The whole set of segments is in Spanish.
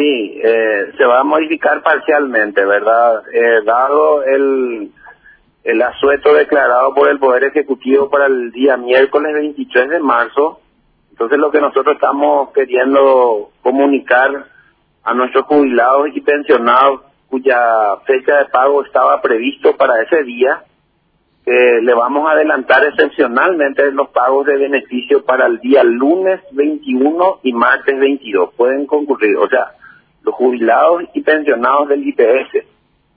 Sí, eh, se va a modificar parcialmente, ¿verdad? Eh, dado el, el asueto declarado por el Poder Ejecutivo para el día miércoles 23 de marzo, entonces lo que nosotros estamos queriendo comunicar a nuestros jubilados y pensionados cuya fecha de pago estaba previsto para ese día, que le vamos a adelantar excepcionalmente los pagos de beneficio para el día lunes 21 y martes 22. Pueden concurrir, o sea, los jubilados y pensionados del IPS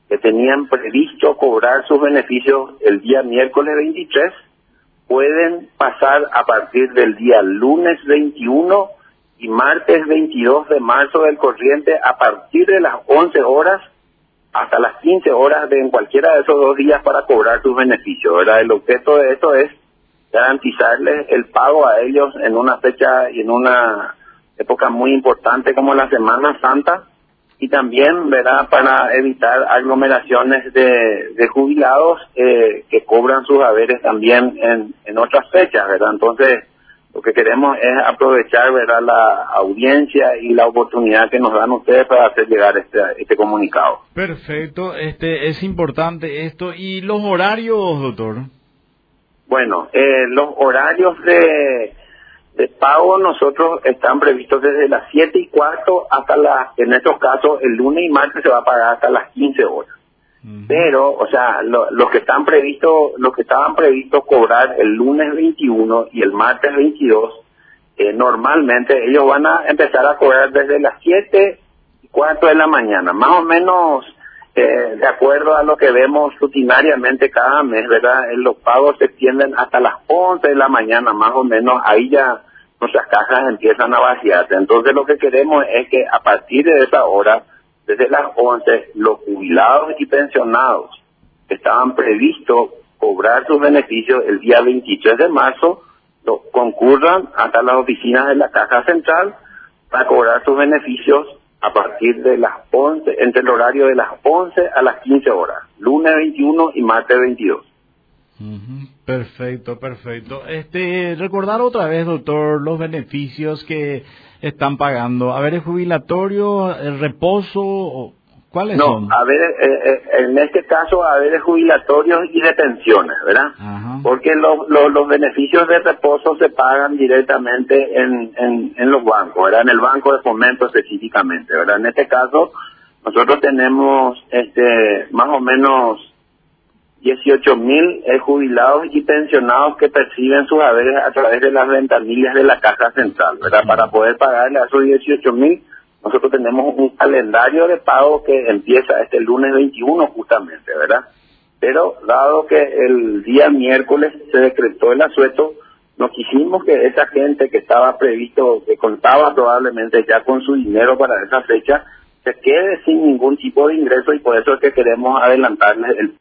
que tenían previsto cobrar sus beneficios el día miércoles 23 pueden pasar a partir del día lunes 21 y martes 22 de marzo del corriente a partir de las 11 horas hasta las 15 horas de en cualquiera de esos dos días para cobrar sus beneficios. El objeto de esto es garantizarles el pago a ellos en una fecha y en una época muy importante como la Semana Santa y también ¿verdad? para evitar aglomeraciones de, de jubilados eh, que cobran sus haberes también en, en otras fechas. ¿verdad? Entonces, lo que queremos es aprovechar ¿verdad? la audiencia y la oportunidad que nos dan ustedes para hacer llegar este, este comunicado. Perfecto, este es importante esto. ¿Y los horarios, doctor? Bueno, eh, los horarios de, de pago nosotros están previstos desde las 7 y cuarto hasta las, en estos casos, el lunes y martes se va a pagar hasta las 15 horas. Pero, o sea, los que están previstos, los que estaban previstos cobrar el lunes 21 y el martes 22, eh, normalmente ellos van a empezar a cobrar desde las 7 y cuarto de la mañana, más o menos eh, de acuerdo a lo que vemos rutinariamente cada mes, ¿verdad? Eh, los pagos se extienden hasta las 11 de la mañana, más o menos, ahí ya nuestras cajas empiezan a vaciarse. Entonces lo que queremos es que a partir de esa hora, desde las 11, los jubilados y pensionados que estaban previstos cobrar sus beneficios el día 23 de marzo, concurran hasta las oficinas de la Caja Central para cobrar sus beneficios a partir de las 11, entre el horario de las 11 a las 15 horas, lunes 21 y martes 22. Perfecto, perfecto. Este, recordar otra vez, doctor, los beneficios que están pagando. A ver, el jubilatorio, el reposo, ¿cuáles no, son? a ver, eh, eh, en este caso, a ver, jubilatorios y de pensiones, ¿verdad? Porque los, los, los beneficios de reposo se pagan directamente en, en, en los bancos, ¿verdad? En el banco de fomento específicamente, ¿verdad? En este caso, nosotros tenemos, este, más o menos 18 mil jubilados y pensionados que perciben sus haberes a través de las ventanillas de la Caja Central, ¿verdad? Para poder pagarle a esos 18 mil, nosotros tenemos un calendario de pago que empieza este lunes 21 justamente, ¿verdad? Pero dado que el día miércoles se decretó el asueto, nos quisimos que esa gente que estaba previsto, que contaba probablemente ya con su dinero para esa fecha, se quede sin ningún tipo de ingreso y por eso es que queremos adelantarles el